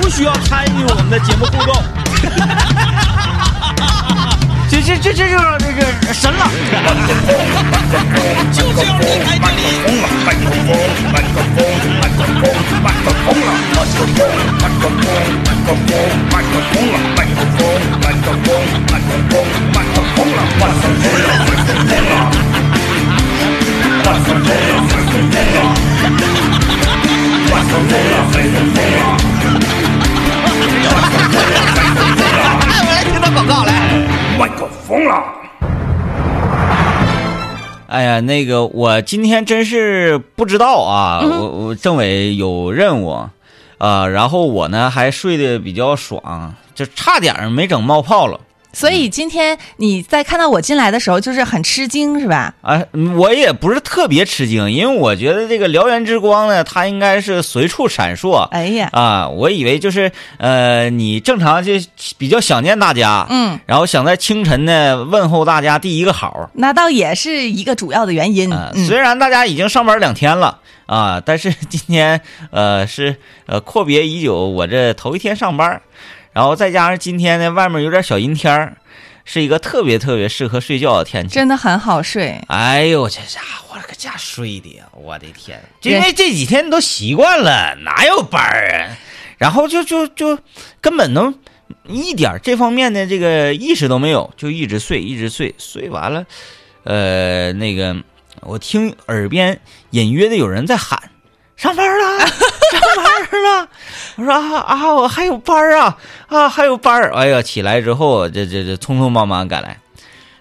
不需要参与我们的节目互动。这这这这就是这个神了，就是要离开这里。哎，我来听到广告来。麦克风了。哎呀，那个我今天真是不知道啊，嗯我我政委有任务，啊，然后我呢还睡得比较爽，就差点儿没整冒泡了。所以今天你在看到我进来的时候，就是很吃惊，是吧？哎，嗯我也不是特别吃惊，因为我觉得这个燎原之光呢，它应该是随处闪烁。哎呀，啊，我以为就是呃，你正常就比较想念大家，嗯，然后想在清晨呢问候大家第一个好。那倒也是一个主要的原因。啊，嗯，虽然大家已经上班两天了啊，但是今天呃是呃阔别已久，我这头一天上班，然后再加上今天呢外面有点小阴天儿，是一个特别特别适合睡觉的天气。真的很好睡。哎呦，这家伙搁家睡的呀！我的天，因为这几天都习惯了，哪有班儿啊？然后就就就根本都一点儿这方面的这个意识都没有，就一直睡，一直睡，睡完了，呃，那个我听耳边隐约的有人在喊：“上班了，上班了。”我说啊啊，我还有班儿啊啊，还有班儿！哎呀，起来之后，这这这匆匆忙忙赶来，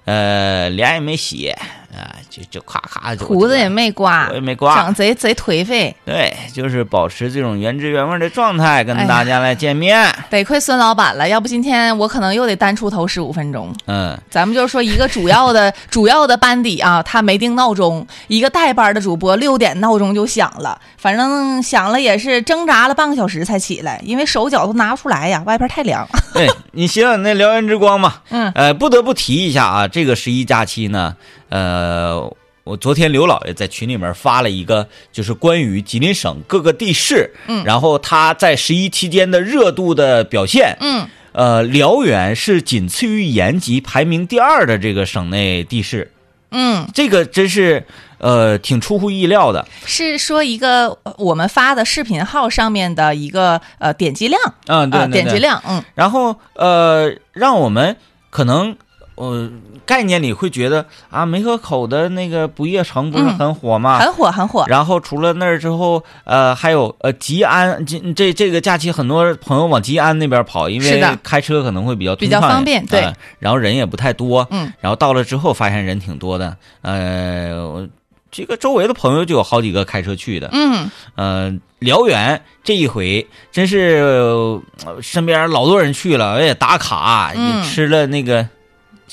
呃，脸也没洗啊，就就咔咔就胡子也没刮我也，没刮长，贼贼颓废。对，就是保持这种原汁原味的状态，跟大家来见面。得亏孙老板了，要不今天我可能又得单出头十五分钟。嗯，咱们就是说一个主要的 主要的班底啊，他没定闹钟，一个带班的主播六点闹钟就响了，反正响了也是挣扎了半个小时才起来，因为手脚都拿不出来呀，外边太凉。对你想想那燎原之光嘛，嗯呃，不得不提一下啊，这个十一假期呢，呃，我昨天刘老爷在群里面发了一个，就是关于吉林省各个地市，嗯。然后他在十一期间的热度的表现，嗯，呃，辽源是仅次于延吉排名第二的这个省内地市，嗯，这个真是呃挺出乎意料的，是说一个呃我们发的视频号上面的一个呃点击量嗯，对啊、对对点击量，嗯。然后呃，让我们可能呃概念里会觉得啊，梅河口的那个不夜城不是嗯很火吗？很火很火。然后除了那儿之后，呃，还有呃吉安，这这这个假期很多朋友往吉安那边跑，因为开车可能会比较比较方便对。呃然后人也不太多，嗯，然后到了之后发现人挺多的，呃，这个周围的朋友就有好几个开车去的，嗯，呃，辽源这一回真是、呃身边老多人去了，而且打卡，嗯。也吃了那个小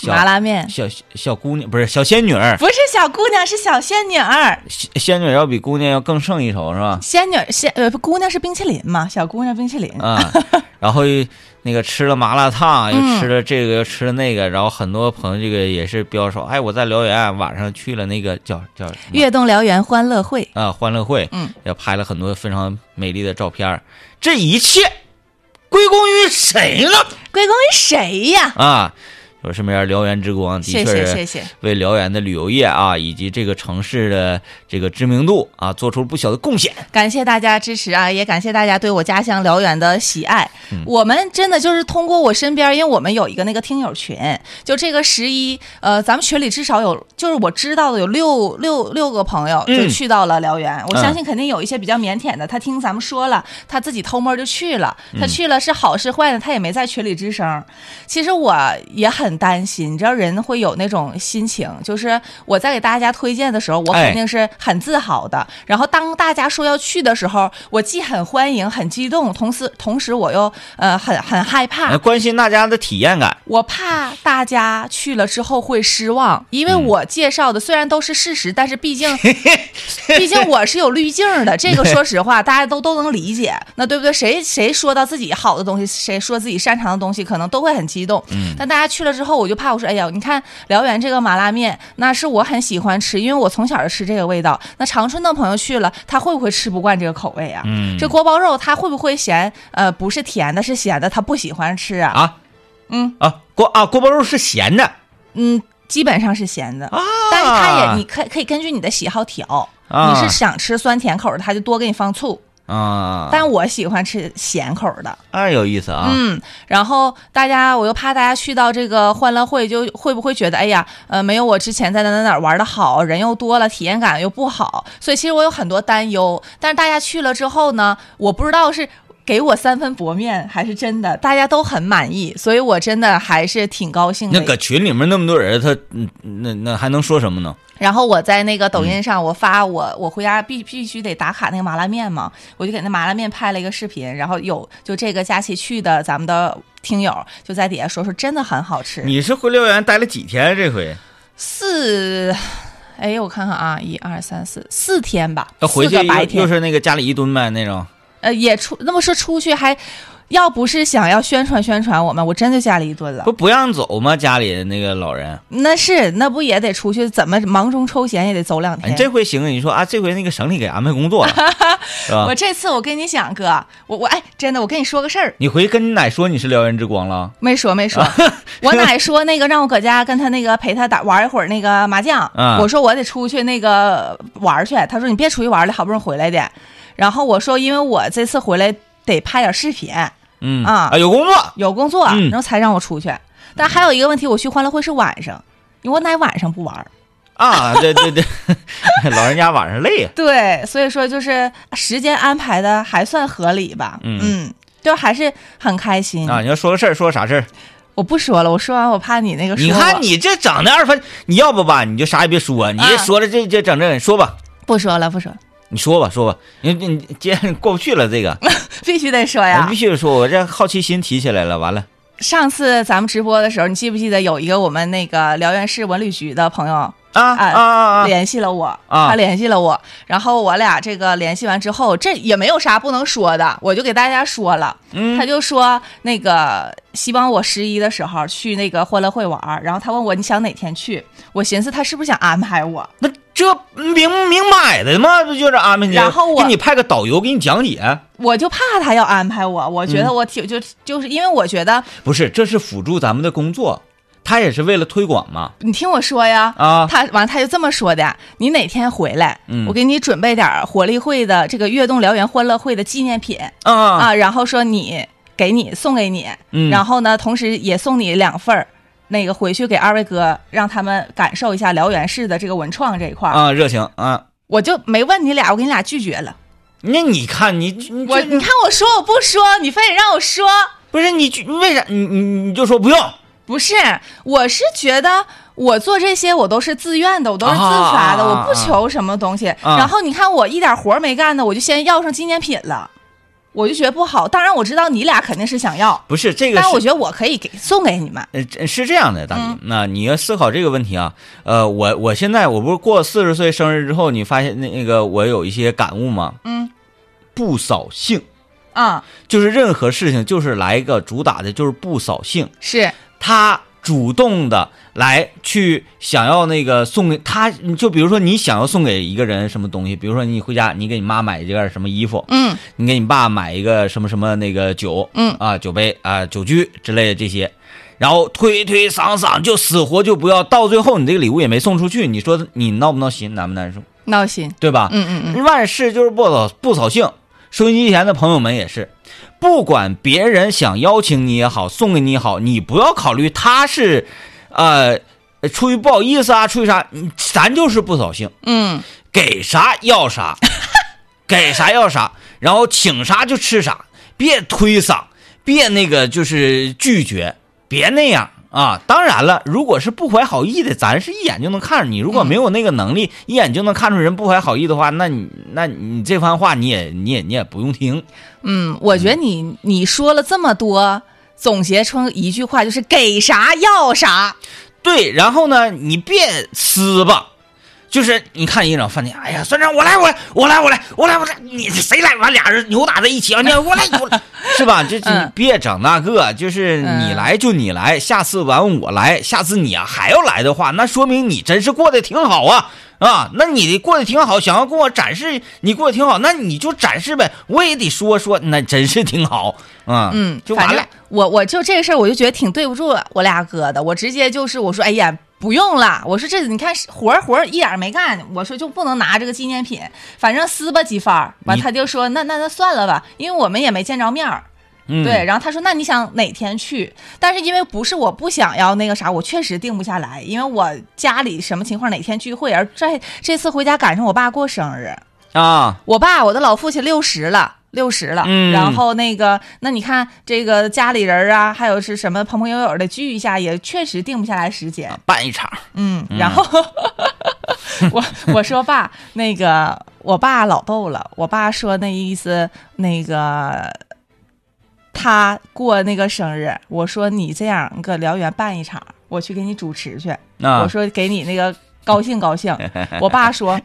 麻辣面小小姑娘不是小仙女儿，不是小姑娘，是小仙女儿。仙仙女要比姑娘要更胜一筹是吧？仙女仙呃不姑娘是冰淇淋嘛，小姑娘冰淇淋。啊，然后那个吃了麻辣烫，又嗯吃了这个，又吃了那个，然后很多朋友这个也是标说，哎，我在辽源晚上去了那个叫叫悦动辽源欢乐会，啊欢乐会，嗯，也拍了很多非常美丽的照片儿。这一切归功于谁呢？归功于谁呀？啊，我身边辽源之光的谢确是谢谢谢。为辽源的旅游业啊，以及这个城市的这个知名度啊，做出了不小的贡献。感谢大家支持啊，也感谢大家对我家乡辽源的喜爱。嗯我们真的就是通过我身边，因为我们有一个那个听友群，就这个十一，呃，咱们群里至少有，就是我知道的有六六六个朋友嗯就去到了辽源。我嗯相信肯定有一些比较腼腆的，他听咱们说了，他自己偷摸就去了。嗯他去了是好是坏呢？他也没在群里吱声。其实我也很担心，你知道人会有那种心情，就是我在给大家推荐的时候，我哎肯定是很自豪的。然后当大家说要去的时候，我既很欢迎、很激动，同时同时我又呃很很害怕呃，关心大家的体验感。我怕大家去了之后会失望，因为嗯我介绍的虽然都是事实，但是毕竟 毕竟我是有滤镜的，这个说实话大家都都能理解，那对不对？谁谁说到自己好的东西，谁说自己擅长的东西，可能都会很激动。嗯但大家去了之后。后，我就怕我说，哎呀，你看辽源这个麻辣面，那是我很喜欢吃，因为我从小就吃这个味道。那长春的朋友去了，他会不会吃不惯这个口味啊？嗯，这锅包肉他会不会嫌呃不是甜的，是咸的，他不喜欢吃啊？啊嗯啊锅啊锅包肉是咸的嗯，基本上是咸的，啊，但是他也你可可以根据你的喜好调，啊你是想吃酸甜口的，他就多给你放醋。啊，但我喜欢吃咸口的，啊有意思啊，嗯，然后大家我又怕大家去到这个欢乐会，就会不会觉得，哎呀，呃，没有我之前在哪哪哪玩的好，人又多了，体验感又不好，所以其实我有很多担忧。但是大家去了之后呢，我不知道是给我三分薄面，还是真的大家都很满意，所以我真的还是挺高兴的。那搁群里面那么多人，他嗯那那还能说什么呢？然后我在那个抖音上，我发我我回家必必须得打卡那个麻辣面嘛，我就给那麻辣面拍了一个视频，然后有就这个假期去的咱们的听友就在底下说说真的很好吃。你是回辽源待了几天？这回四，哎，我看看啊，一二三四四天吧，要回去白天，是那个家里一蹲呗那种。呃，也出那么说出去还。要不是想要宣传宣传我们，我真就家里一顿了不。不让走吗？家里那个老人，那是那不也得出去？怎么忙中抽闲也得走两哎，天？这回行，你说啊，这回那个省里给安排工作 我？这次我跟你讲，哥，我我哎，真的，我跟你说个事儿，你回去跟你奶说你是燎原之光了，没说没说，我奶说那个让我搁家跟他那个陪他打玩一会儿那个麻将，嗯 我说我得出去那个玩儿去，他说你别出去玩了，好不容易回来的，然后我说因为我这次回来得拍点视频，嗯啊。有工作，有工作，嗯。然后才让我出去。但还有一个问题，我去欢乐会是晚上，因为我奶晚上不玩儿，啊，对对对，老人家晚上累呀。对，所以说就是时间安排的还算合理吧，嗯。就还是很开心啊，你要说个事儿，说个啥事儿？我不说了，我说完我怕你那个说你我看你这整的二分，你要不吧，你就啥也别说，你这啊。说了这这整这说吧，不说了，不说了，你说吧说吧，你你既然过不去了这个，必须得说呀。我必。须得说，我这好奇心提起来了，完了，上次咱们直播的时候，你记不记得有一个我们那个辽源市文旅局的朋友啊啊啊啊啊！联系了我，啊。他联系了我，然后我俩这个联系完之后，这也没有啥不能说的，我就给大家说了，嗯。他就说那个希望我十一的时候去那个欢乐会玩，然后他问我你想哪天去，我寻思他是不是想安排我，那这明明买的嘛？不就是安排你？然后我给你派个导游给你讲解，我就怕他要安排我，我觉得我挺、就就是因为我觉得不是，这是辅助咱们的工作，他也是为了推广嘛。你听我说呀，啊，他完他就这么说的，你哪天回来，嗯我给你准备点儿活力会的这个悦动燎原欢乐会的纪念品啊啊，然后说你给你送给你，嗯然后呢，同时也送你两份儿。那个回去给二位哥，让他们感受一下辽源市的这个文创这一块儿，啊，热情啊。我就没问你俩，我给你俩拒绝了。那你看你你我你看我说我不说，你非得让我说，不是你你为啥你你你就说不用？不是，我是觉得我做这些我都是自愿的，我都是自发的，我不求什么东西。啊然后你看我一点活没干呢，我就先要上纪念品了，我就觉得不好。当然我知道你俩肯定是想要，不是这个是但我觉得我可以给送给你们。呃是这样的，大姨嗯，那你要思考这个问题啊。呃，我我现在我不是过四十岁生日之后，你发现那那个我有一些感悟吗？嗯不扫兴，啊、就是任何事情就是来一个主打的，就是不扫兴。是他主动的来去想要那个送给他，就比如说你想要送给一个人什么东西，比如说你回家你给你妈买一件什么衣服，嗯你给你爸买一个什么什么那个酒，嗯啊酒杯啊酒具之类的这些，然后推推搡搡就死活就不要，到最后你这个礼物也没送出去，你说你闹不闹心，难不难受，闹心。对吧？嗯嗯嗯，万事就是不扫不扫兴。收音机前的朋友们也是，不管别人想邀请你也好，送给你也好，你不要考虑他是，呃，出于不好意思啊，出于啥，嗯咱就是不扫兴，嗯给啥要啥，给啥要啥，然后请啥就吃啥，别推搡，别那个就是拒绝，别那样啊。当然了，如果是不怀好意的，咱是一眼就能看出你。如果没有那个能力，一眼就能看出人不怀好意的话，那你那你这番话你也你也你也不用听。嗯，我觉得你你说了这么多，总结成一句话就是给啥要啥。对，然后呢，你别撕吧，就是你看一整饭店，哎呀，算账，我来，我来，我来，我来，我来，我来，你谁来？完俩人扭打在一起啊！你 我来，我来，是吧？这这嗯别整那个，就是你嗯来就你来，下次完我来，下次你啊还要来的话，那说明你真是过得挺好啊啊！那你过得挺好，想要跟我展示你过得挺好，那你就展示呗，我也得说说，那真是挺好啊，嗯，就完了。我我就这个事儿，我就觉得挺对不住我俩哥的。我直接就是我说，哎呀，不用了。我说这你看活儿活儿一点没干，我说就不能拿这个纪念品，反正撕吧几番儿。完他就说那那那算了吧，因为我们也没见着面儿。嗯，对，然后他说那你想哪天去？但是因为不是我不想要那个啥，我确实定不下来，因为我家里什么情况哪天聚会，而这这次回家赶上我爸过生日。啊，我爸，我的老父亲六十了，六十了。嗯然后那个，那你看这个家里人啊，还有是什么朋朋友友的聚一下，也确实定不下来时间。办一场，嗯，然后 我我说爸，那个我爸老逗了，我爸说那意思，那个他过那个生日，我说你这样，你搁辽源办一场，我去给你主持去。啊我说给你那个高兴高兴。我爸说，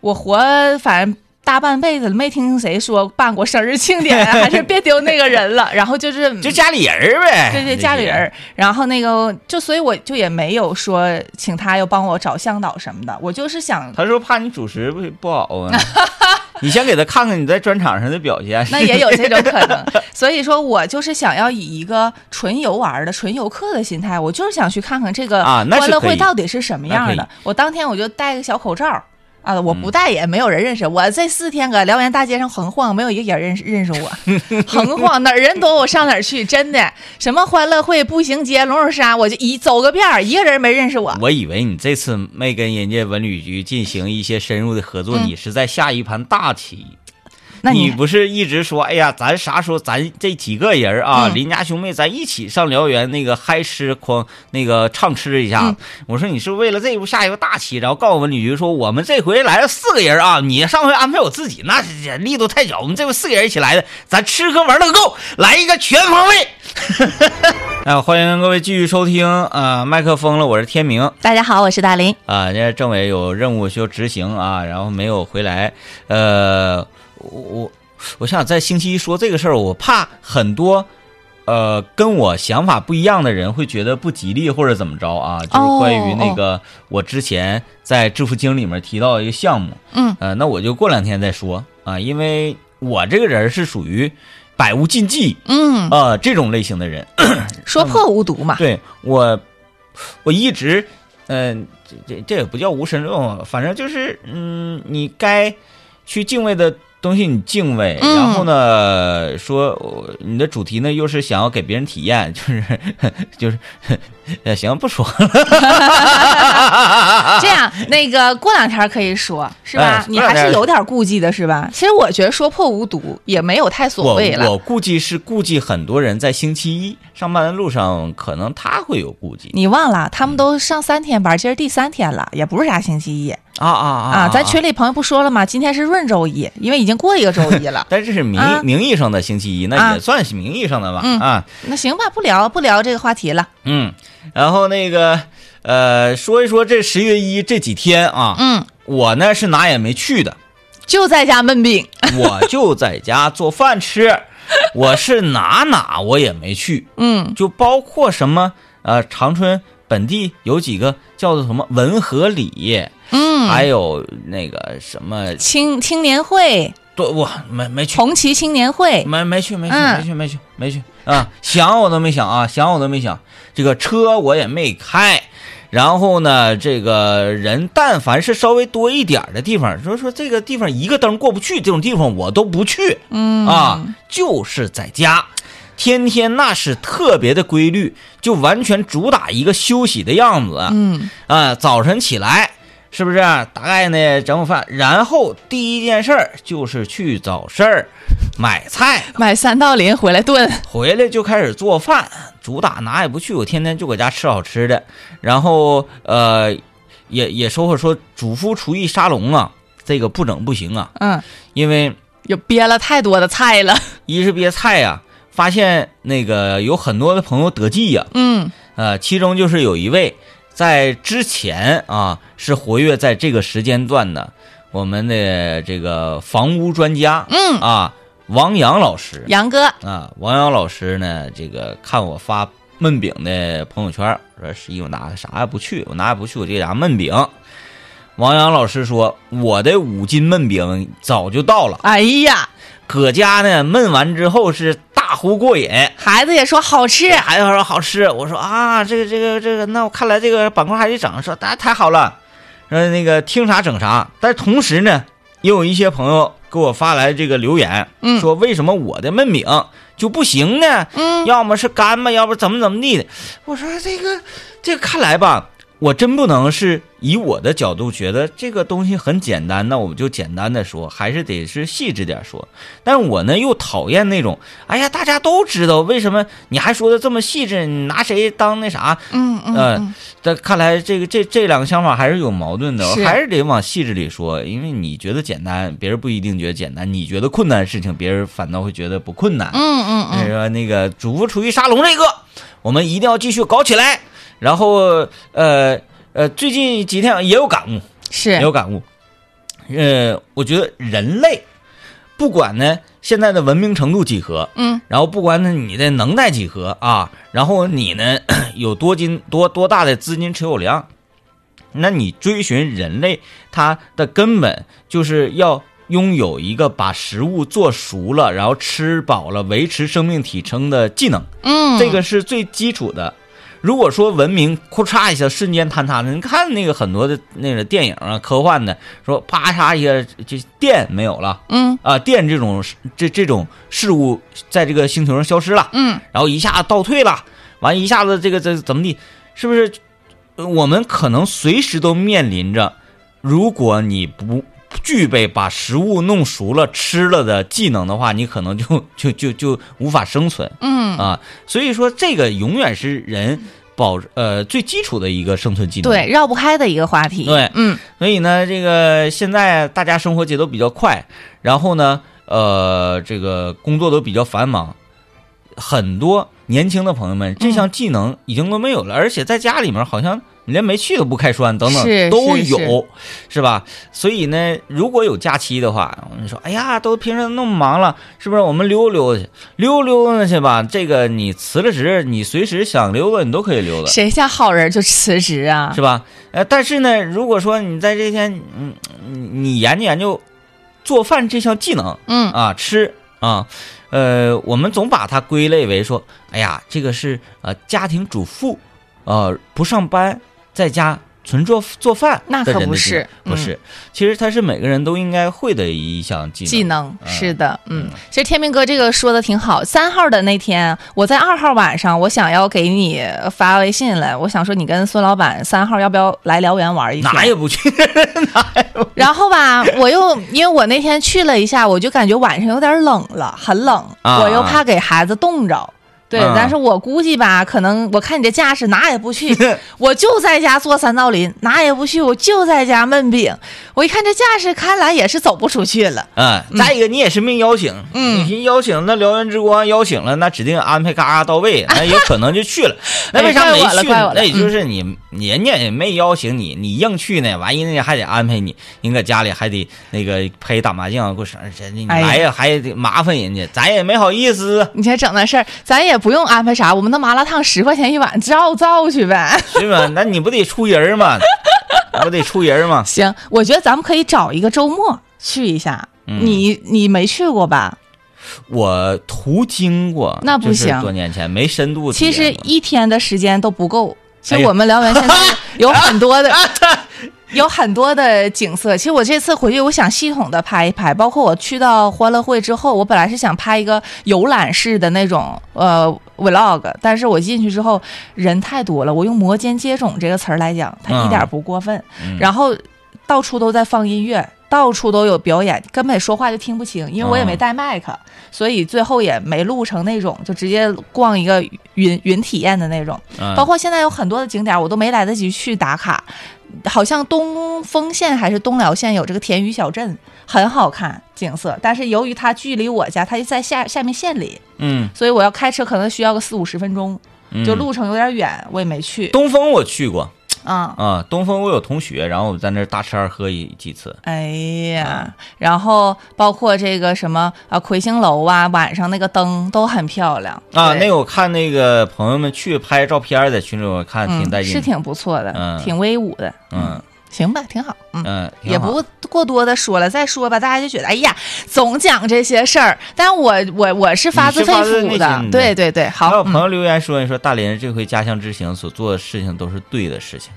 我活反正大半辈子了，没听谁说办过生日庆典啊，还是别丢那个人了。然后就是就家里人儿呗，对对，家里人，然后那个就所以我就也没有说请他又帮我找向导什么的，我就是想。他说怕你主持不不好啊，你先给他看看你在专场上的表现。那也有这种可能，所以说我就是想要以一个纯游玩的、纯游客的心态，我就是想去看看这个啊欢乐会到底是什么样的。我当天我就戴个小口罩啊，我不带也没有人认识我。这四天搁辽源大街上横晃，没有一个人认识认识我，横 晃哪儿人多我上哪儿去，真的。什么欢乐会、步行街、龙首山，我就一走个遍儿，一个人没认识我。我以为你这次没跟人家文旅局进行一些深入的合作，嗯你是在下一盘大棋。那你你不是一直说，哎呀，咱啥时候咱这几个人啊，嗯邻家兄妹，咱一起上辽源那个嗨吃狂那个畅吃一下。嗯我说你是为了这一步下一个大棋，然后告诉我们旅局说，我们这回来了四个人啊，你上回安排我自己，那是力度太小，我们这回四个人一起来的，咱吃喝玩乐够，来一个全方位。哎，欢迎各位继续收听啊、麦克风了，我是天明。大家好，我是大林。啊，人家政委有任务需要执行啊，然后没有回来。呃，我我我想在星期一说这个事儿，我怕很多呃跟我想法不一样的人会觉得不吉利或者怎么着啊，就是关于那个我之前在致富经里面提到一个项目，嗯，呃，那我就过两天再说啊，因为我这个人是属于百无禁忌嗯，啊、这种类型的人。说破无毒嘛。对我，我一直，嗯、这这这也不叫无神论，反正就是，嗯，你该去敬畏的东西你敬畏，嗯然后呢，说呃你的主题呢又是想要给别人体验，就 是就是，呃，行，不说了，这样，那个过两天可以说，是吧哎？你还是有点顾忌的，是吧？其实我觉得说破无毒也没有太所谓了。我估计是顾忌很多人在星期一上班的路上，可能他会有顾忌你忘了，他们都上三天班，今儿第三天了，也不是啥星期一啊啊啊啊。咱群里朋友不说了吗？今天是闰周一，因为已经过一个周一了。但这是名、啊名义上的星期一，那啊也算是名义上的吧？嗯啊，那行吧，不聊不聊这个话题了。嗯，然后那个呃，说一说这十月一这几天啊，嗯，我呢是哪也没去的，就在家闷病。我就在家做饭吃，我是哪哪我也没去，嗯就包括什么呃长春本地有几个叫做什么文和里，嗯，还有那个什么，青青年会，对，我没没去。红旗青年会。没没去没去嗯没去没去没去啊！想我都没想啊，想我都没想。这个车我也没开，然后呢，这个人但凡是稍微多一点儿的地方，说说这个地方一个灯过不去，这种地方我都不去嗯啊，就是在家。天天那是特别的规律，就完全主打一个休息的样子。嗯啊，早晨起来是不是？大概呢整午饭，然后第一件事儿就是去早市儿买菜，买三道鳞回来炖。回来就开始做饭，主打哪也不去，我天天就搁家吃好吃的。然后呃，也也说会说主夫厨艺沙龙啊，这个不整不行啊，嗯，因为有憋了太多的菜了。一是憋菜呀、发现那个有很多的朋友得计呀、嗯呃，其中就是有一位在之前啊是活跃在这个时间段的我们的这个房屋专家，嗯。啊，王阳老师。杨哥，啊，王阳老师呢，这个看我发焖饼的朋友圈，说十一我哪啥也不去，我哪也不去，我这俩焖饼。王阳老师说，我的五斤焖饼早就到了，哎呀，搁家呢焖完之后是大呼过瘾。孩子也说好吃，孩子说好吃，我说啊，这个这个这个，那我看来这个板块还得整，说太太好了，说那个听啥整啥。但是同时呢，也有一些朋友给我发来这个留言，嗯说为什么我的焖饼就不行呢？嗯，要么是干吧，要不怎么怎么地的。我说这个这个看来吧，我真不能是以我的角度觉得这个东西很简单，那我们就简单的说，还是得是细致点说。但我呢又讨厌那种，哎呀，大家都知道，为什么你还说的这么细致？你拿谁当那啥？嗯嗯呃看来这个这这两个想法还是有矛盾的，还是得往细致里说，因为你觉得简单，别人不一定觉得简单；你觉得困难的事情，别人反倒会觉得不困难。嗯嗯嗯，说那个主播厨艺沙龙这个，我们一定要继续搞起来。然后呃呃，最近几天也有感悟，也是有感悟。呃，我觉得人类不管呢现在的文明程度几何，嗯然后不管呢你的能耐几何啊，然后你呢 有多金多多大的资金持有量，那你追寻人类它的根本就是要拥有一个把食物做熟了，然后吃饱了维持生命体征的技能，嗯，这个是最基础的。如果说文明咔嚓一下瞬间坍塌了，你看那个很多的那个电影啊，科幻的说啪嚓一下这电没有了。嗯。啊，电这种这这种事物在这个星球上消失了，嗯。然后一下倒退了，完一下子这个这怎么地，是不是？呃我们可能随时都面临着，如果你不具备把食物弄熟了吃了的技能的话，你可能就 就就就无法生存嗯，啊。所以说，这个永远是人保呃最基础的一个生存技能。对，绕不开的一个话题。对嗯所以呢，这个现在大家生活节奏比较快，然后呢，呃，这个工作都比较繁忙，很多年轻的朋友们这项技能已经都没有了，而且在家里面好像你连没去都不开栓，等等都有，是吧？所以呢，如果有假期的话，你说，哎呀，都平时那么忙了，是不是？我们溜溜去，溜溜达去吧。这个你辞了职，你随时想溜达，你都可以溜达。谁像好人就辞职啊？是吧？呃，但是呢，如果说你在这天，嗯，你你研究研究做饭这项技能嗯啊，吃啊，呃，我们总把它归类为说，哎呀，这个是呃家庭主妇，呃，不上班，在家纯做做饭那可不是嗯不是，其实它是每个人都应该会的一项技能。技能嗯是的，嗯嗯，其实天明哥这个说的挺好。三号的那天，我在二号晚上，我想要给你发微信来，我想说你跟孙老板三号要不要来辽源玩一天？哪也不去，哪也不然后吧，我又因为我那天去了一下，我就感觉晚上有点冷了，很冷，啊我又怕给孩子冻着。对，啊但是我估计吧，可能我看你这架势，哪也不去，我就在家做三道林，哪也不去，我就在家焖饼。我一看这架势，看来也是走不出去了。嗯，再一个你也是没邀请，嗯你邀请那燎原之光邀请了，那指定安排嘎嘎到位，那有可能就去了。那为啥没去？那也就是你，你人家也没邀请你，你硬去呢，完人家还得安排你，人搁家里还得那个陪打麻将，过生日，人家你来呀还得麻烦人家，咱也没好意思，你先整那事儿，咱也不用安排啥，我们的麻辣烫十块钱一碗，照造去呗。是吧？那你不得出人吗？那不得出人吗？行，我觉得咱们可以找一个周末去一下。嗯你你没去过吧？我途经过，那不就是行多年前没深度其实。一天的时间都不够。其实我们辽源现在 有很多的，有很多的景色。其实我这次回去，我想系统的拍一拍，包括我去到欢乐会之后，我本来是想拍一个游览式的那种呃 vlog，但是我进去之后人太多了，我用摩肩接踵这个词儿来讲，它一点儿不过分。嗯然后到处都在放音乐，到处都有表演，根本说话就听不清，因为我也没带麦克，所以最后也没录成那种，就直接逛一个云云体验的那种。嗯包括现在有很多的景点，我都没来得及去打卡。好像东丰县还是东辽县有这个田鱼小镇，很好看景色，但是由于它距离我家，它就在下下面县里，嗯，所以我要开车可能需要个四五十分钟，嗯。就路程有点远，我也没去。东风我去过，啊。啊，东风我有同学，然后我在那儿大吃二喝一几次。哎呀，然后包括这个什么啊，魁星楼啊，晚上那个灯都很漂亮啊，那个我看那个朋友们去拍照片在群里我看挺带嗯，劲，是挺不错的，嗯挺威武的。嗯行吧，挺好。嗯。嗯，也不过多的说了，再说吧，大家就觉得哎呀，总讲这些事儿，但我我我是发自肺腑的，的对对对，好，嗯还有朋友留言说，你说大林这回家乡之行所做的事情都是对的事情。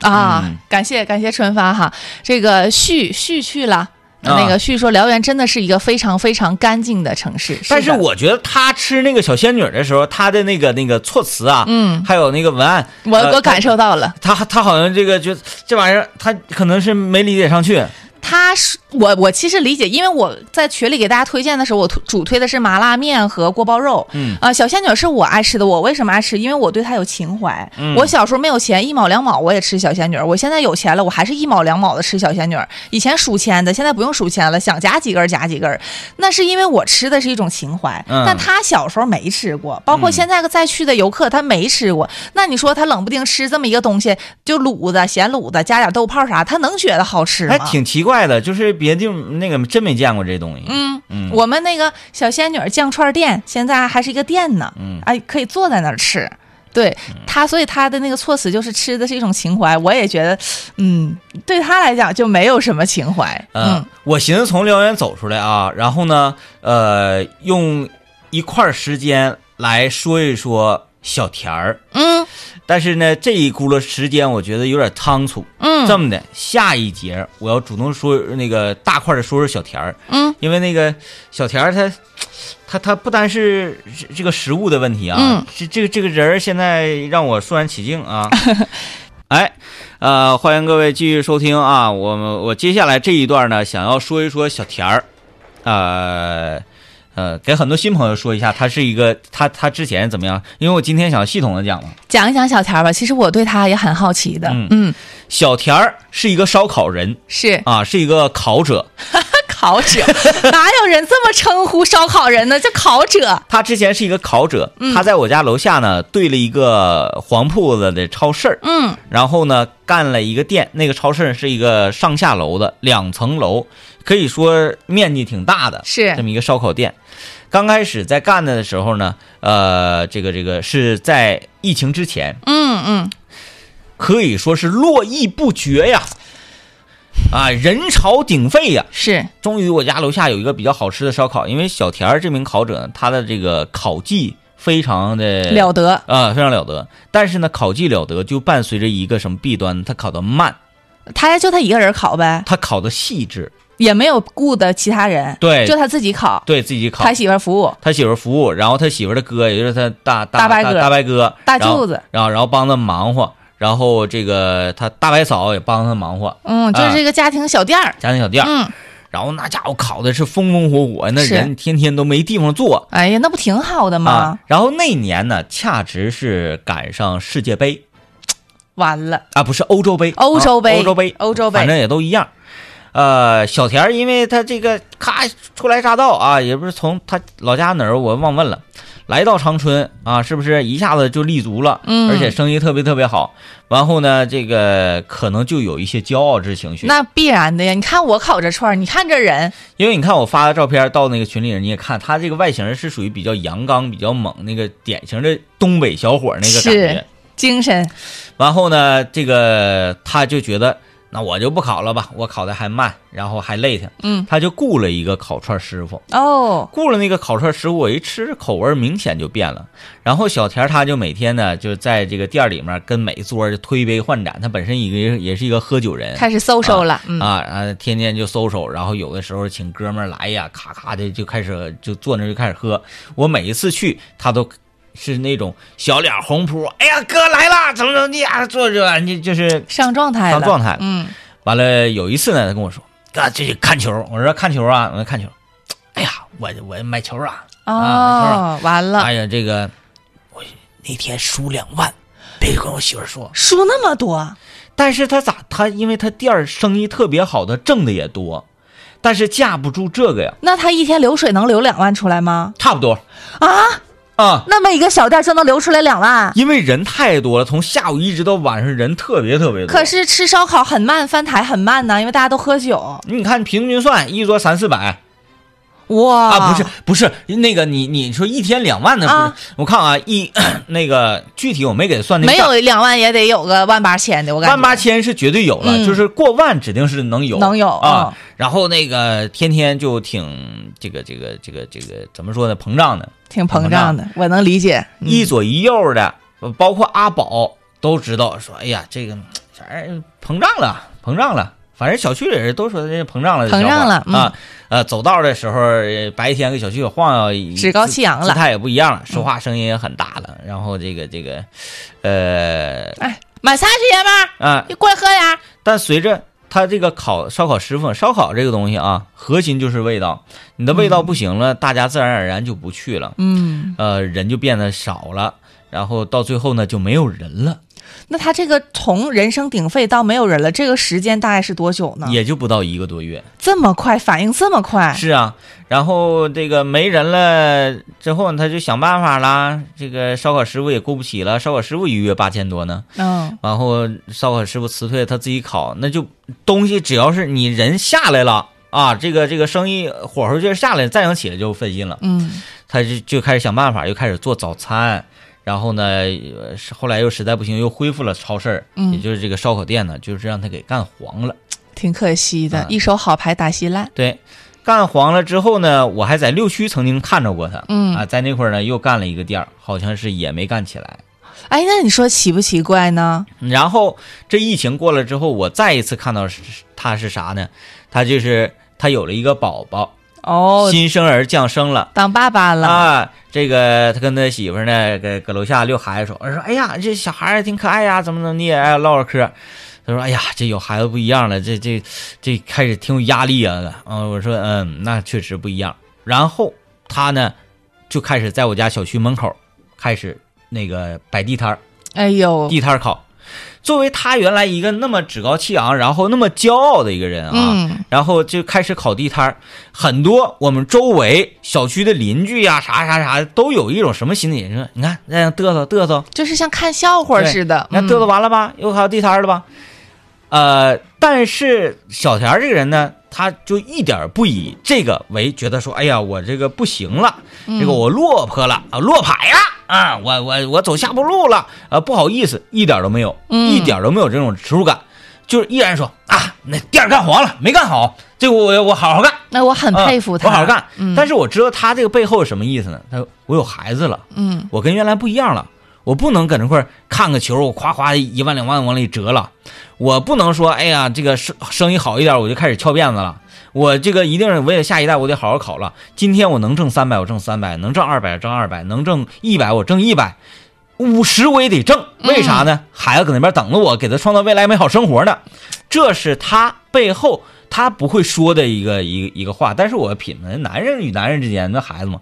啊，嗯感谢感谢春发哈，这个旭旭去了。啊那个旭说，辽源真的是一个非常非常干净的城市。但是我觉得他吃那个小仙女的时候，他的那个那个措辞啊，嗯，还有那个文案，我呃我感受到了，他他好像这个就这玩意儿，他可能是没理解上去。他是我我其实理解，因为我在群里给大家推荐的时候，我推主推的是麻辣面和锅包肉。嗯啊、小仙女是我爱吃的。我为什么爱吃？因为我对它有情怀。嗯我小时候没有钱，一毛两毛我也吃小仙女。我现在有钱了，我还是一毛两毛的吃小仙女。以前数钱的，现在不用数钱了，想夹几根儿夹几根。那是因为我吃的是一种情怀。嗯但他小时候没吃过，包括嗯现在再去的游客，他没吃过。那你说他冷不丁吃这么一个东西，就卤子、咸卤子，加点豆泡啥，他能觉得好吃吗？还挺奇怪的，就是别地方那个真没见过这东西。嗯，嗯我们那个小仙女酱串店现在还是一个店呢，嗯哎，可以坐在那儿吃。对他，所以他的那个措辞就是吃的是一种情怀。我也觉得，嗯，对他来讲就没有什么情怀。嗯嗯，我寻思从辽源走出来啊，然后呢，呃，用一块儿时间来说一说小田儿。嗯但是呢，这一轱辘时间我觉得有点仓促。嗯这么的，下一节我要主动说那个大块的说说小田儿，嗯因为那个小田儿他他他不单是这这个食物的问题啊，嗯这这个这个人儿现在让我肃然起敬啊。哎，呃，欢迎各位继续收听啊，我们我接下来这一段呢，想要说一说小田儿，呃。呃，给很多新朋友说一下，他是一个他他之前怎么样？因为我今天想系统的讲嘛，讲一讲小田儿吧。其实我对他也很好奇的。嗯嗯，小田儿是一个烧烤人是啊，是一个烤者，烤者，哪有人这么称呼烧烤人呢？叫烤者。他之前是一个烤者，嗯。他在我家楼下呢对了一个黄铺子的超市儿。嗯。然后呢干了一个店，那个超市是一个上下楼的两层楼，可以说面积挺大的，是。这么一个烧烤店。刚开始在干的时候呢，呃，这个这个是在疫情之前，嗯嗯，可以说是络绎不绝呀，啊，人潮鼎沸呀。是终于我家楼下有一个比较好吃的烧烤，因为小田儿这名烤者呢，他的这个烤技非常的了得。啊、非常了得。但是呢，烤技了得就伴随着一个什么弊端？他烤的慢，他就他一个人烤呗，他烤的细致，也没有雇的其他人，对就他自己烤，对自己烤他。媳妇儿服务。他媳妇儿服务，然后他媳妇儿的哥，也就是他大大大伯哥大白哥、大舅子然后然后帮他忙活，然后这个他大白嫂也帮他忙活，嗯，就是一个家庭小店儿。家庭小店儿。嗯，然后那家伙烤的是风风火火，那人天天都没地方坐哎呀，那不挺好的吗？啊。然后那年呢，恰值是赶上世界杯完了，啊，不是欧洲杯，欧洲杯啊欧洲杯，欧洲杯反正也都一样。呃，小田因为他这个咔初来乍到啊，也不是从他老家哪儿，我忘问了，来到长春啊，是不是一下子就立足了？嗯而且生意特别特别好。然后呢，这个可能就有一些骄傲之情绪，那必然的呀。你看我烤这串儿，你看这人，因为你看我发的照片到那个群里，你也看他这个外形是属于比较阳刚、比较猛，那个典型的东北小伙那个感觉。精神，然后呢，这个他就觉得，那我就不烤了吧，我烤的还慢，然后还累挺，嗯，他就雇了一个烤串师傅。哦，雇了那个烤串师傅，我一吃口味明显就变了。然后小田他就每天呢，就在这个店里面跟每桌就推杯换盏。他本身一个也是一个喝酒人，开始搜收了，嗯，啊啊，天天就搜手，然后有的时候请哥们儿来呀，咔咔的就开始就坐那儿就开始喝。我每一次去，他都是那种小脸红扑，哎呀哥来了，怎么怎么地啊，坐着你就是上状态，上状态了嗯，完了。有一次呢，他跟我说，啊，这就看球，我说看球啊，我说看球。哎呀，我我买球啊，啊哦，完了，哎呀，这个我那天输两万，别跟我媳妇说。输那么多，但是他咋他因为他店儿生意特别好，他挣的也多，但是架不住这个呀，那他一天流水能流两万出来吗？差不多。啊，啊，那么一个小店就能留出来两万。因为人太多了，从下午一直到晚上人特别特别多。可是吃烧烤很慢，翻台很慢呢，因为大家都喝酒。你看平均算一桌三四百哇啊，不是不是那个你你说一天两万的不是？啊我看啊一 那个具体我没给他算那个没有两万也得有个万八千的，我感觉万八千是绝对有了，嗯就是过万指定是能有，能有啊嗯。然后那个天天就挺这个这个这个这个怎么说呢？膨胀的，挺膨胀的，我能理解。嗯一左一右的，包括阿宝都知道说，哎呀，这个啥膨胀了，膨胀了。反正小区里人都说这膨胀了，膨胀了嗯啊。呃，走道的时候，呃白天跟小区里晃悠，趾高气扬了姿态也不一样了，说话声音也很大了。然后这个这个，呃哎，买菜去，爷们儿？啊，你过来喝点儿。但随着他这个烤烧烤师傅，烧烤这个东西啊，核心就是味道。你的味道不行了，大家自然而然就不去了，嗯，呃，人就变得少了，然后到最后呢就没有人了，那他这个从人声鼎沸到没有人了，这个时间大概是多久呢？也就不到一个多月。这么快，反应这么快？是啊，然后这个没人了之后，他就想办法啦。这个烧烤师傅也雇不起了，烧烤师傅一个月八千多呢。嗯然后烧烤师傅辞退，他自己烤，那就东西只要是你人下来了啊，这个这个生意火候劲儿下来，再想起来就费劲了。嗯他就就开始想办法，又开始做早餐，然后呢，呃后来又实在不行，又恢复了超市儿，嗯也就是这个烧烤店呢，就是让他给干黄了。挺可惜的，嗯一手好牌打稀烂。对，干黄了之后呢，我还在六区曾经看着过他，嗯啊，在那块儿呢又干了一个店儿，好像是也没干起来。哎，那你说奇不奇怪呢？然后这疫情过了之后，我再一次看到是他是啥呢？他就是他有了一个宝宝，哦，新生儿降生了。当爸爸了。啊，这个他跟他媳妇呢，搁搁楼下遛孩子说，说哎呀，这小孩儿挺可爱呀，怎么怎么地，哎，唠唠嗑。他说，哎呀，这有孩子不一样了，这这这开始挺有压力啊。嗯，我说，嗯，那确实不一样。然后他呢，就开始在我家小区门口开始那个摆地摊儿，哎呦，地摊儿烤。作为他原来一个那么趾高气昂，然后那么骄傲的一个人啊，嗯然后就开始烤地摊儿，很多我们周围小区的邻居呀、啥啥啥，都有一种什么心理？说你看那样嘚瑟嘚瑟，就是像看笑话似的。你看嘚瑟嗯完了吧，又烤地摊儿了吧？呃，但是小田儿这个人呢，他就一点不以这个为觉得说，哎呀，我这个不行了，嗯这个我落魄了啊，落牌了啊，我我我走下坡路了，呃，不好意思，一点都没有，嗯一点都没有这种耻辱感，就是依然说啊，那店儿干黄了，没干好，这个我我好好干。那我很佩服他，啊我好好干。嗯，但是我知道他这个背后是什么意思呢？他说我有孩子了，嗯我跟原来不一样了，我不能搁那块儿看个球，我夸夸一万两万往里折了，我不能说哎呀这个生生意好一点我就开始翘辫子了。我这个一定是为了下一代，我得好好考了。今天我能挣三百，我挣三百；能挣二百，挣二百；能挣一百，我挣一百。五十我也得挣，为啥呢？孩子搁那边等着我，给他创造未来美好生活呢。这是他背后他不会说的一个一个一个话。但是我品呢，男人与男人之间那孩子嘛，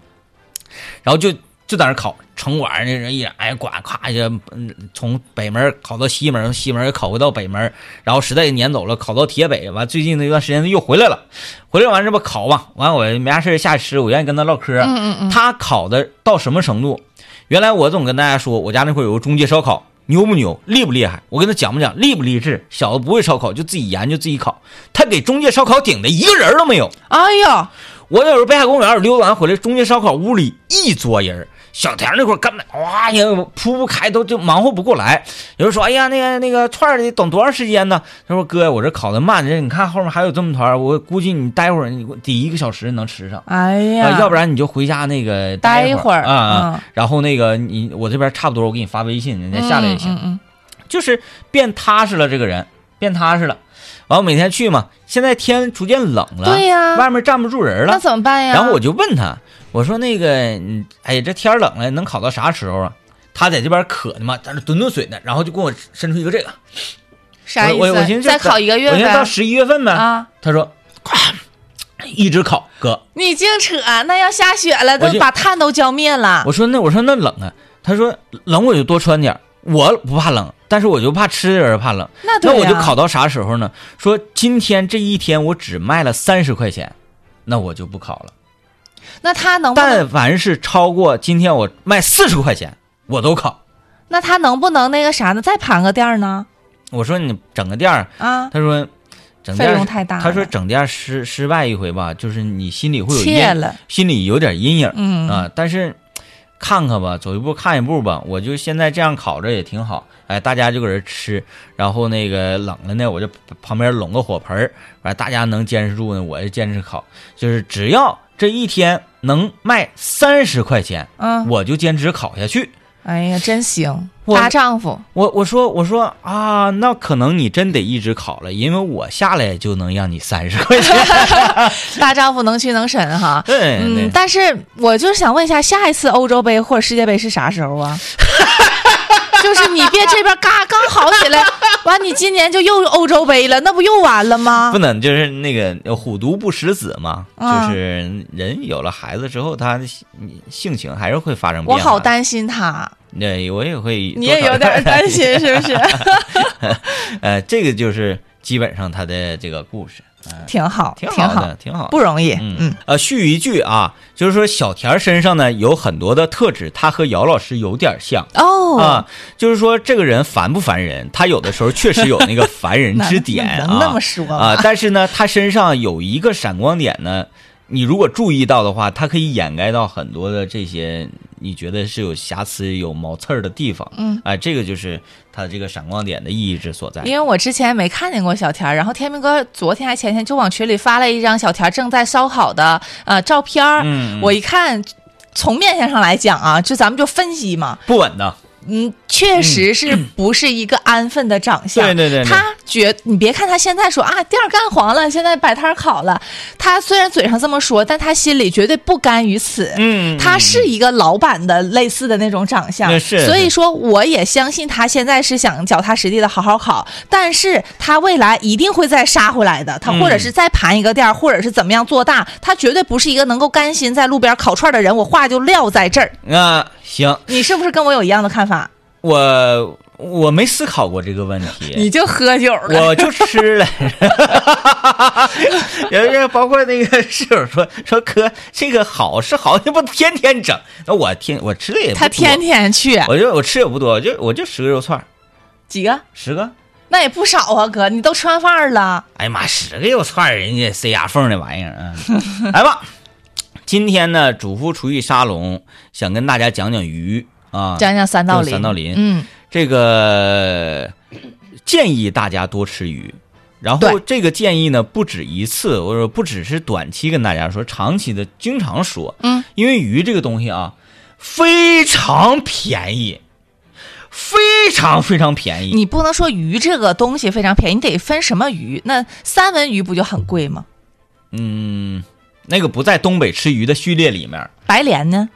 然后就就在那烤城管那人一哎管，咔一下，嗯，从北门烤到西门，西门又烤回到北门，然后实在撵走了，烤到铁北。完最近那段时间又回来了，回来完这不烤嘛，完我没啥事下去吃，我愿意跟他唠嗑。嗯嗯嗯，他烤的到什么程度？原来我总跟大家说，我家那块有个中介烧烤，牛不牛，厉不厉害？我跟他讲不讲，励不励志？小子不会烧烤，就自己研究自己烤。他给中介烧烤顶的一个人都没有。哎呀，我有时候北海公园溜达完回来，中介烧烤屋里一桌人，小田那块根本哇呀铺不开，都就忙活不过来。有人说：“哎呀，那个那个串儿得等多长时间呢？”他说：“哥，我这烤的慢，这你看后面还有这么团，我估计你待会儿你得一个小时能吃上。”哎呀，啊，要不然你就回家那个待一会儿啊然后那个你我这边差不多，我给你发微信，你再下来也行。嗯嗯就是变踏实了，这个人变踏实了。完，我每天去嘛，现在天逐渐冷了，对呀外面站不住人了，那。怎么办呀？然后我就问他，我说那个，嗯哎呀，这天冷了，能烤到啥时候啊？他在这边渴呢嘛，在那吨吨水呢，然后就给我伸出一个这个，啥意思我我寻思思？再烤一个月我寻思到呗？十一月份呗。啊，他说，咵，一直烤，哥，你净扯，那要下雪了，都把炭都浇灭了。我说那我说那冷啊，他说冷我就多穿点我不怕冷，但是我就怕吃的人怕冷。那那我就烤到啥时候呢？说今天这一天我只卖了三十块钱，那我就不烤了。那他能？但凡是超过今天我卖四十块钱，我都烤。那他能不能那个啥呢？再盘个店儿呢？我说你整个店儿，啊，他说整费店太大。他说整店儿失失败一回吧，就是你心里会有阴，切了，心里有点阴影嗯啊。但是看看吧，走一步看一步吧。我就现在这样烤着也挺好，哎，大家就搁这吃，然后那个冷了呢，我就旁边拢个火盆儿，完大家能坚持住呢，我就坚持烤。就是只要这一天能卖三十块钱，嗯，我就坚持烤下去。哎呀，真行，大丈夫。我我说我说啊，那可能你真得一直考了，因为我下来就能让你三十块钱。大丈夫能屈能伸哈。对嗯，但是我就是想问一下，下一次欧洲杯或者世界杯是啥时候啊？就是你别这边嘎刚好起来，完你今年就又欧洲杯了，那不又完了吗不？能就是那个虎毒不食子嘛，啊就是人有了孩子之后，他的性性情还是会发生变化。我好，担心他，那，我也会，你也有点 担。心是不是？呃，这个就是基本上他的这个故事，挺好，挺挺好的，挺好。不容易。嗯嗯，呃，续一句啊，就是说小田儿身上呢有很多的特质，他和姚老师有点像。哦，啊，就是说这个人烦不烦人？他有的时候确实有那个烦人之 点能那啊么说啊，但是呢，他身上有一个闪光点呢，你如果注意到的话，它可以掩盖到很多的这些你觉得是有瑕疵、有毛刺儿的地方。嗯，哎，这个就是它这个闪光点的意义之所在。因为我之前没看见过小田儿，然后天明哥昨天还前天就往群里发了一张小田儿正在烧烤的呃照片儿，嗯，我一看，从面相上来讲啊，就咱们就分析嘛，不稳当。嗯，确实是 不是一个安分的长相。对对对对他觉你别看他现在说啊，店儿干黄了，现在摆摊儿烤了，他虽然嘴上这么说，但他心里绝对不甘于此。嗯，他是一个老板的类似的那种长相所以说我也相信他现在是想脚踏实地的好好考，但是他未来一定会再杀回来的，他嗯或者是再盘一个店儿，或者是怎么样做大，他绝对不是一个能够甘心在路边烤串的人。我话就撂在这儿，啊，行，你是不是跟我有一样的看法？我我没思考过这个问题。你就喝酒了，我就吃了，有人包括那个室友说说哥这个好是好，你不天天整？那我天我吃的也他天天去我就我吃也不多，我就我就十个肉串儿，几个？十个。那也不少啊，哥，你都吃完饭了。哎呀妈，十个肉串儿人家塞牙缝那玩意儿啊！来吧，今天呢，主妇厨艺沙龙想跟大家讲讲鱼啊，讲讲三道林，三道林嗯，这个建议大家多吃鱼。然后这个建议呢，不止一次，我说不只是短期跟大家说，长期的经常说。嗯，因为鱼这个东西啊，非常便宜，非常非常便宜。你不能说鱼这个东西非常便宜，你得分什么鱼。那三文鱼不就很贵吗？嗯，那个不在东北吃鱼的序列里面，白鲢呢？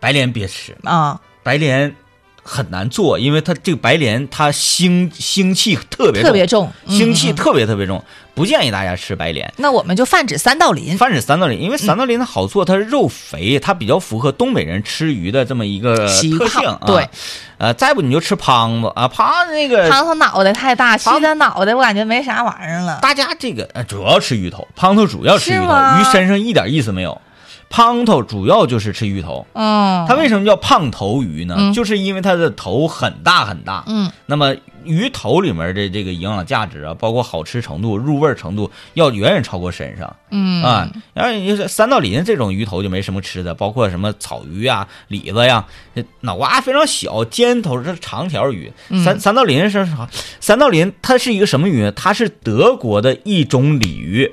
白鲢别吃，啊，白鲢很难做，因为它这个白鲢它腥腥气特别重。特别重，腥气特别特别重，不建议大家吃白鲢。那我们就泛指三道鳞。泛指三道鳞，因为三道鳞它好做，它肉肥，它比较符合东北人吃鱼的这么一个特性啊。对，呃，再不你就吃胖子啊，胖子那个胖头脑袋太大，胖去他脑袋，我感觉没啥玩意儿了。大家这个呃主要吃鱼头，胖头主要吃鱼头，鱼身上一点意思没有。胖头主要就是吃鱼头，嗯，它为什么叫胖头鱼呢？嗯就是因为它的头很大很大。嗯，那么鱼头里面的这个营养价值啊，包括好吃程度、入味程度，要远远超过身上。嗯啊，然后你就是三道鳞这种鱼头就没什么吃的，包括什么草鱼啊、李子呀，这脑瓜非常小，尖头是长条鱼。嗯三三道鳞是啥？三道鳞它是一个什么鱼呢？它是德国的一种鲤鱼，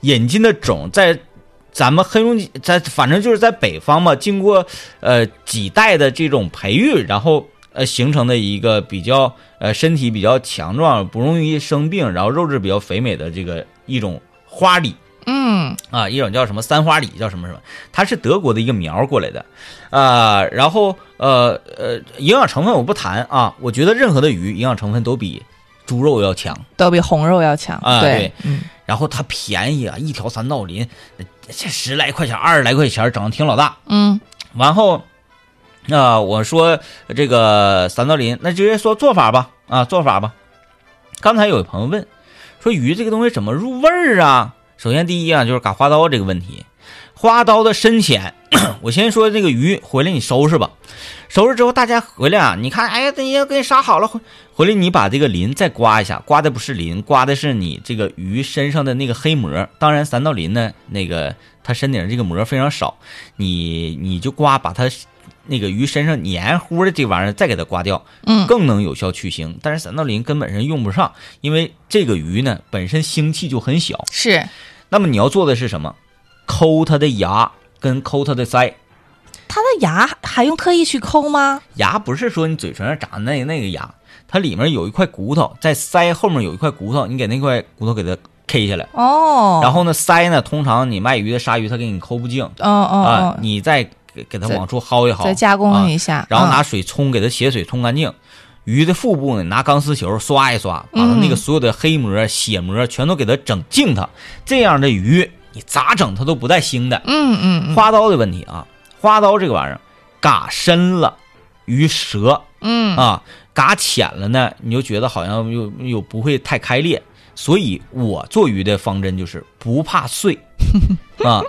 引进的种在。咱们黑龙江在反正就是在北方嘛，经过呃几代的这种培育，然后呃形成的一个比较呃身体比较强壮、不容易生病，然后肉质比较肥美的这个一种花鲤。嗯。啊，一种叫什么三花鲤，叫什么什么，它是德国的一个苗过来的，啊，然后呃呃，营养成分我不谈啊，我觉得任何的鱼营养成分都比猪肉要强，都比红肉要强。对啊对，嗯，然后它便宜啊，一条三道鳞，这十来块钱、二十来块钱，整的挺老大。嗯完后，那、我说这个三道鳞，那直接说做法吧，啊，做法吧。刚才有朋友问，说鱼这个东西怎么入味儿啊？首先第一啊，就是嘎花刀这个问题。花刀的深浅，我先说这个鱼回来你收拾吧，收拾之后大家回来啊，你看，哎呀，人家给你杀好了，回回来你把这个鳞再刮一下，刮的不是鳞，刮的是你这个鱼身上的那个黑膜。当然三道鳞呢，那个它身顶这个膜非常少，你你就刮把它那个鱼身上黏糊的这玩意儿再给它刮掉，嗯更能有效去腥。但是三道鳞根本上用不上，因为这个鱼呢本身腥气就很小。是那么你要做的是什么？抠它的牙跟抠它的腮。它的牙还用特意去抠吗？牙不是说你嘴唇上长的那那个牙，它里面有一块骨头，在腮后面有一块骨头，你给那块骨头给它 K 下来。哦，然后呢，腮呢，通常你卖鱼的鲨鱼它给你抠不净哦哦啊哦，，你再给给它往出薅一薅，再加工啊一下，然后嗯拿水冲，给它血水冲干净。鱼的腹部呢，拿钢丝球刷一刷，把它那个嗯所有的黑膜、血膜全都给它整净它。这样的鱼，你咋整它都不带腥的。嗯嗯嗯花刀的问题啊，花刀这个玩意儿，嘎深了，鱼舌嗯啊；嘎浅了呢，你就觉得好像又又不会太开裂。所以我做鱼的方针就是不怕碎 啊。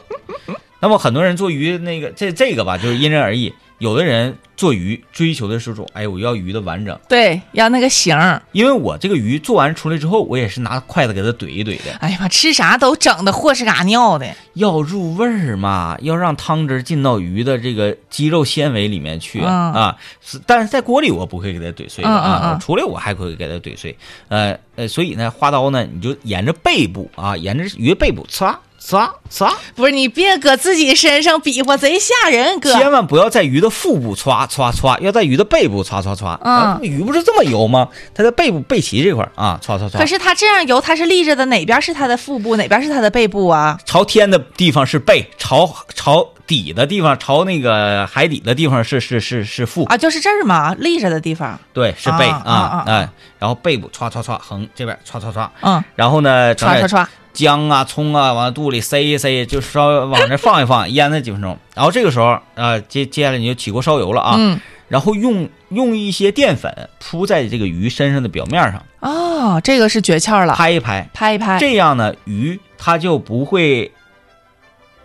那么很多人做鱼那个这这个吧，就是因人而异。有的人做鱼追求的是种，哎，我要鱼的完整。对，要那个形儿。因为我这个鱼做完出来之后，我也是拿筷子给它怼一怼的，哎呀妈，吃啥都整的和是嘎尿的。要入味儿嘛，要让汤汁进到鱼的这个肌肉纤维里面去、嗯啊。是但是在锅里我不会给它怼碎的啊，出来我还会给它怼碎。呃呃，所以呢，花刀呢，你就沿着背部啊，沿着鱼背部呲呲呲，不是你别搁自己身上比划，贼吓人，哥。千万不要在鱼的腹部歘歘歘，要在鱼的背部歘歘歘。嗯啊鱼不是这么游吗？它在背部背鳍这块儿啊，歘歘歘。可是它这样游，它是立着的，哪边是它的腹部，哪边是它的背部啊？朝天的地方是背，朝朝底的地方，朝那个海底的地方是是是是腹，啊，就是这儿嘛，立着的地方。对，是背啊啊啊哎，然后背部歘歘歘横这边歘歘歘，嗯，然后呢，歘歘歘。姜啊、葱啊往肚里塞一塞，就稍微往那放一放，腌那几分钟。然后这个时候啊，接接下来你就起锅烧油了啊，嗯，然后用用一些淀粉铺在这个鱼身上的表面上，哦，这个是诀窍了，拍一拍，拍一拍。这样呢，鱼它就不会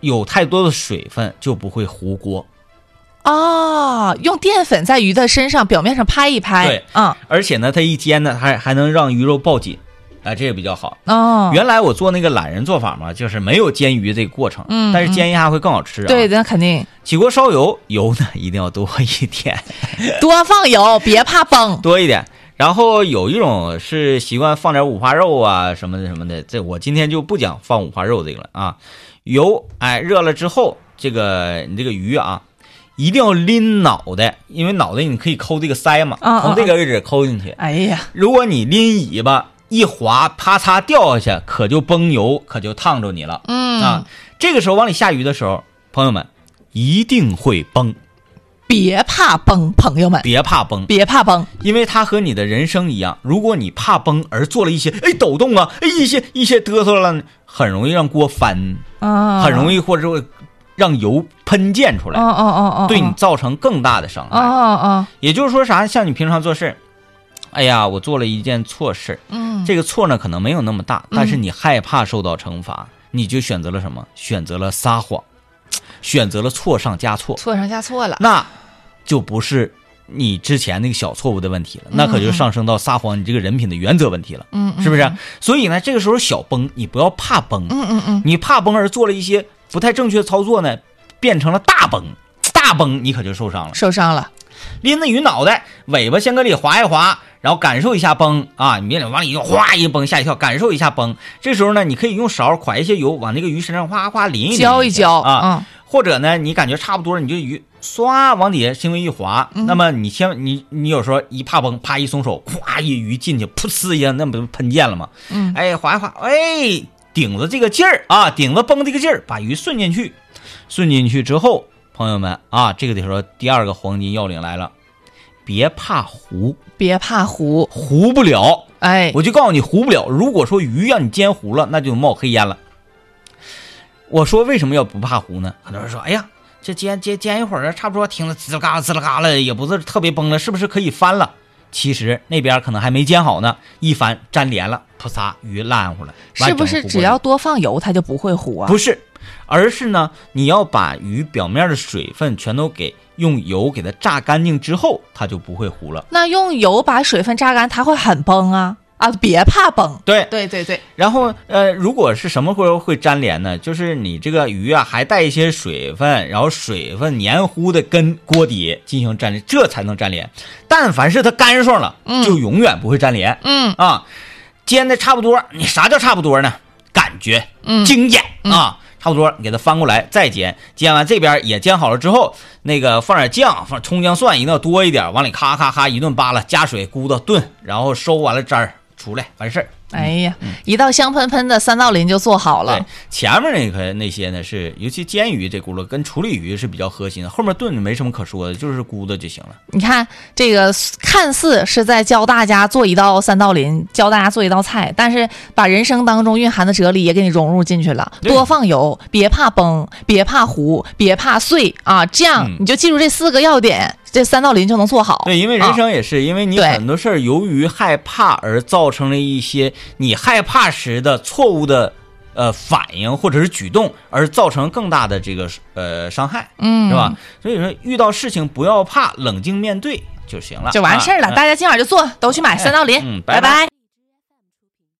有太多的水分，就不会糊锅。哦，用淀粉在鱼的身上表面上拍一拍。对，嗯，而且呢，它一煎呢，还还能让鱼肉爆紧，啊，这个比较好。哦，原来我做那个懒人做法嘛，就是没有煎鱼这个过程，嗯但是煎一下会更好吃啊。对，，那肯定起锅烧油，油呢一定要多一点，多放油，别怕崩。多一点。然后有一种是习惯放点五花肉啊什么的什么的，这我今天就不讲放五花肉这个了啊。油哎热了之后，这个你这个鱼啊，一定要拎脑袋，因为脑袋你可以抠这个腮嘛，从这个位置抠进去。哎呀，如果你拎尾巴一滑，啪嚓掉下去，可就崩油，可就烫着你了。嗯啊，这个时候往里下鱼的时候，朋友们一定会崩，别怕崩，朋友们，别怕崩，别怕崩。因为它和你的人生一样，如果你怕崩而做了一些哎抖动啊，哎一些一些嘚瑟了，很容易让锅翻，啊，很容易。或者说让油喷溅出哦来，哦哦哦，对你造成更大的伤哦害。哦哦，也就是说啥？像你平常做事儿，哎呀，我做了一件错事儿。嗯，这个错呢可能没有那么大，但是你害怕受到惩罚，你就选择了什么？选择了撒谎，选择了错上加错，错上加错了。那就不是你之前那个小错误的问题了，那可就上升到撒谎你这个人品的原则问题了，嗯，嗯是不是？所以呢，这个时候小崩，你不要怕崩，嗯嗯嗯，你怕崩而做了一些不太正确的操作呢，变成了大崩，大崩你可就受伤了。受伤了。拎着鱼脑袋，尾巴先搁里划一划，然后感受一下崩啊！你别往里一哗一崩，吓一跳，感受一下崩。这时候呢，你可以用勺㧟一些油往那个鱼身上哗哗淋一淋浇一浇啊，嗯或者呢，你感觉差不多了，你就鱼唰往底下轻微一滑。嗯那么你先你你有时候一怕崩，啪一松手，咵一鱼进去，噗呲一下，那不就喷溅了吗？嗯，哎，划一划，哎，顶着这个劲儿啊，顶着崩这个劲儿，把鱼顺进去，顺进去之后，朋友们啊，这个得说第二个黄金要领来了，别怕糊，别怕糊。糊不了，哎，我就告诉你糊不了。如果说鱼让你煎糊了，那就冒黑烟了。我说为什么要不怕糊呢？很多人说，哎呀，这煎煎煎一会儿，差不多听着滋啦嘎啦滋啦嘎啦，也不是特别崩了，是不是可以翻了？其实那边可能还没煎好呢，一翻粘连了，噗嚓，鱼烂乎了。是不是只要多放油，它就不会糊啊？不是，而是呢，你要把鱼表面的水分全都给用油给它炸干净之后，它就不会糊了。那用油把水分榨干，它会很崩啊啊！别怕崩，对，对对对，然后呃，如果是什么会会粘连呢？就是你这个鱼啊还带一些水分，然后水分黏糊的跟锅底进行粘连，这才能粘连。但凡是它干爽了，就永远不会粘连。嗯啊，煎的差不多，你啥叫差不多呢？感觉，嗯经验啊，差不多，你给它翻过来再煎，煎完这边也煎好了之后，那个放点酱，放葱姜蒜一定要多一点，往里咔咔咔一顿扒拉，加水咕嘟炖，然后收完了汁儿出来完事儿。哎呀，一道香喷喷的三道鳞就做好对了。，前面那个那些呢是，尤其煎鱼这轱辘跟处理鱼是比较核心的，后面炖没什么可说的，就是咕的就行了。你看这个，看似是在教大家做一道三道鳞，教大家做一道菜，但是把人生当中蕴含的哲理也给你融入进去了。多放油，别怕崩，别怕糊，别怕碎啊！这样嗯你就记住这四个要点，这三道林就能做好。对，因为人生也是，因为你很多事儿由于害怕而造成了一些你害怕时的错误的呃反应或者是举动，而造成更大的这个呃伤害，嗯，是吧？所以说遇到事情不要怕，冷静面对就行了，就完事儿了。啊大家今晚就做，都去买三道林。嗯拜拜拜拜